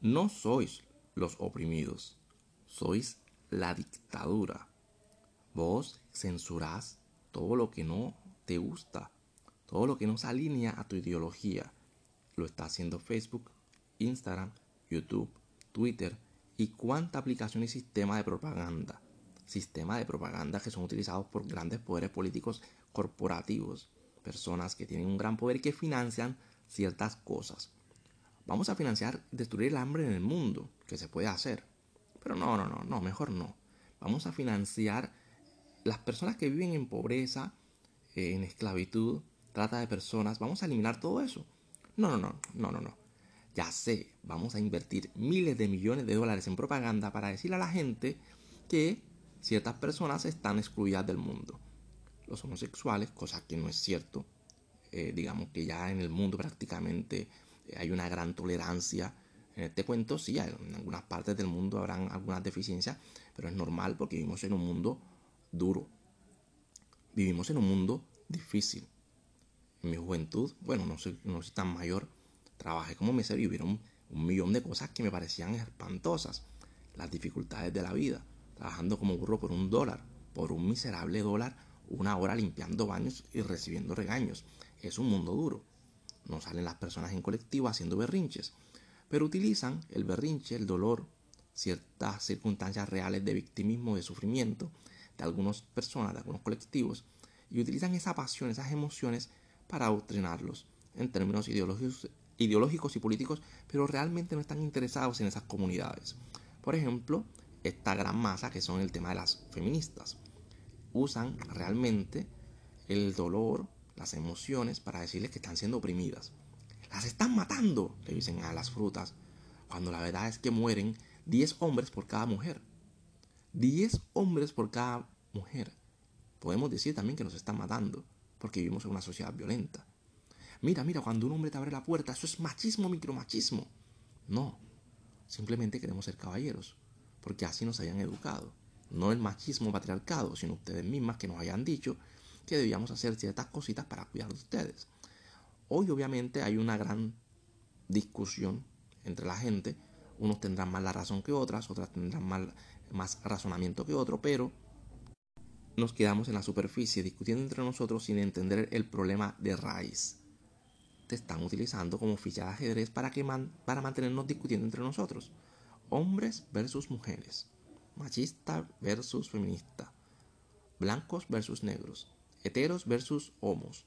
No sois los oprimidos, sois la dictadura. Vos censurás todo lo que no te gusta, todo lo que no se alinea a tu ideología. Lo está haciendo Facebook, Instagram, YouTube, Twitter y cuánta aplicación y sistema de propaganda. Sistemas de propaganda que son utilizados por grandes poderes políticos corporativos, personas que tienen un gran poder y que financian ciertas cosas. Vamos a financiar destruir el hambre en el mundo, que se puede hacer. Pero no, no, no, no, mejor no. Vamos a financiar las personas que viven en pobreza, en esclavitud, trata de personas. Vamos a eliminar todo eso. No, no, no, no, no, no. Ya sé, vamos a invertir miles de millones de dólares en propaganda para decirle a la gente que ciertas personas están excluidas del mundo. Los homosexuales, cosa que no es cierto. Eh, digamos que ya en el mundo prácticamente hay una gran tolerancia. En este cuento sí, en algunas partes del mundo habrán algunas deficiencias, pero es normal porque vivimos en un mundo duro. Vivimos en un mundo difícil. En mi juventud, bueno, no soy, no soy tan mayor, trabajé como mesero y hubieron un millón de cosas que me parecían espantosas. Las dificultades de la vida, trabajando como burro por un dólar, por un miserable dólar, una hora limpiando baños y recibiendo regaños. Es un mundo duro. No salen las personas en colectivo haciendo berrinches, pero utilizan el berrinche, el dolor, ciertas circunstancias reales de victimismo, de sufrimiento de algunas personas, de algunos colectivos, y utilizan esa pasión, esas emociones para adoctrinarlos en términos ideológicos, ideológicos y políticos, pero realmente no están interesados en esas comunidades. Por ejemplo, esta gran masa que son el tema de las feministas. Usan realmente el dolor, las emociones para decirles que están siendo oprimidas. Las están matando, le dicen a las frutas, cuando la verdad es que mueren 10 hombres por cada mujer. 10 hombres por cada mujer. Podemos decir también que nos están matando, porque vivimos en una sociedad violenta. Mira, mira, cuando un hombre te abre la puerta, eso es machismo, micromachismo. No, simplemente queremos ser caballeros, porque así nos hayan educado. No el machismo patriarcado, sino ustedes mismas que nos hayan dicho que debíamos hacer ciertas cositas para cuidar de ustedes. Hoy obviamente hay una gran discusión entre la gente. Unos tendrán más la razón que otras, otras tendrán más razonamiento que otro, pero nos quedamos en la superficie discutiendo entre nosotros sin entender el problema de raíz. Te están utilizando como ficha de ajedrez para, que para mantenernos discutiendo entre nosotros. Hombres versus mujeres. Machista versus feminista. Blancos versus negros heteros versus homos,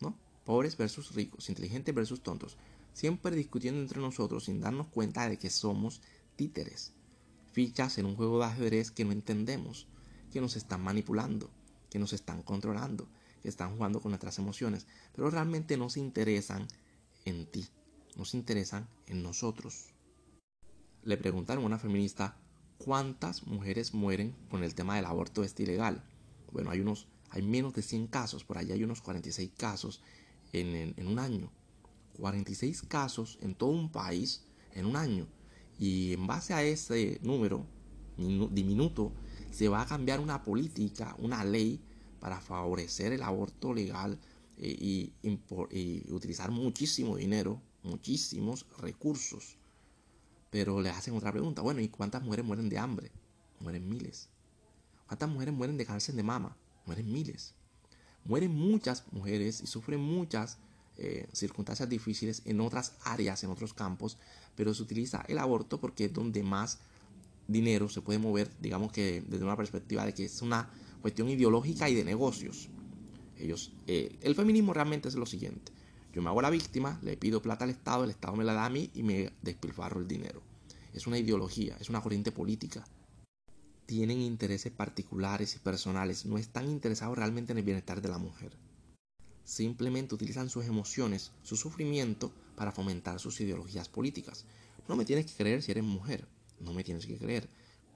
¿no? Pobres versus ricos, inteligentes versus tontos, siempre discutiendo entre nosotros sin darnos cuenta de que somos títeres, fichas en un juego de ajedrez que no entendemos, que nos están manipulando, que nos están controlando, que están jugando con nuestras emociones, pero realmente no se interesan en ti, no se interesan en nosotros. Le preguntaron a una feminista cuántas mujeres mueren con el tema del aborto este ilegal. Bueno, hay unos hay menos de 100 casos, por allá hay unos 46 casos en, un año. 46 casos en todo un país en un año. Y en base a ese número diminuto, se va a cambiar una política, una ley para favorecer el aborto legal eh, y, y, utilizar muchísimo dinero, muchísimos recursos. Pero le hacen otra pregunta, bueno, ¿y cuántas mujeres mueren de hambre? Mueren miles. ¿Cuántas mujeres mueren de cáncer de mama? Mueren miles. Mueren muchas mujeres y sufren muchas eh, circunstancias difíciles en otras áreas, en otros campos, pero se utiliza el aborto porque es donde más dinero se puede mover, digamos que desde una perspectiva de que es una cuestión ideológica y de negocios. Eh, el feminismo realmente es lo siguiente. Yo me hago la víctima, le pido plata al Estado, el Estado me la da a mí y me despilfarro el dinero. Es una ideología, es una corriente política tienen intereses particulares y personales, no están interesados realmente en el bienestar de la mujer. Simplemente utilizan sus emociones, su sufrimiento para fomentar sus ideologías políticas. No me tienes que creer si eres mujer, no me tienes que creer.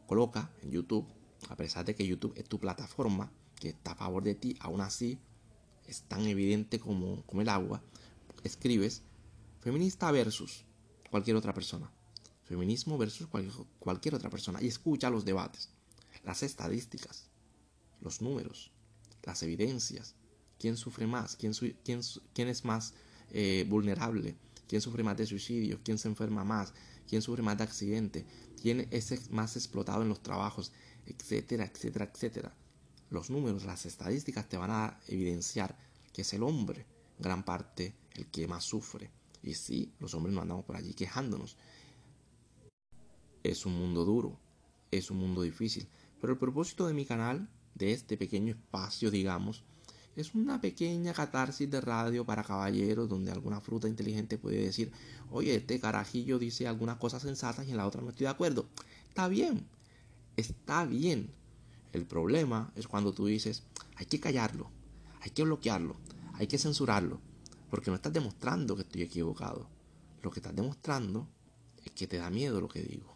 Coloca en YouTube, a pesar de que YouTube es tu plataforma, que está a favor de ti, aún así es tan evidente como, como el agua, escribes feminista versus cualquier otra persona. Feminismo versus cualquier otra persona y escucha los debates las estadísticas, los números, las evidencias, quién sufre más, quién, es más eh, vulnerable, quién sufre más de suicidio, quién se enferma más, quién sufre más de accidente, quién es más explotado en los trabajos, etcétera, etcétera, etcétera. Los números, las estadísticas te van a evidenciar que es el hombre, gran parte, el que más sufre. Y sí, los hombres no andamos por allí quejándonos. Es un mundo duro, es un mundo difícil. Pero el propósito de mi canal, de este pequeño espacio, digamos, es una pequeña catarsis de radio para caballeros donde alguna fruta inteligente puede decir, oye, este carajillo dice algunas cosas sensatas y en la otra no estoy de acuerdo. Está bien, está bien. El problema es cuando tú dices, hay que callarlo, hay que bloquearlo, hay que censurarlo, porque no estás demostrando que estoy equivocado. Lo que estás demostrando es que te da miedo lo que digo.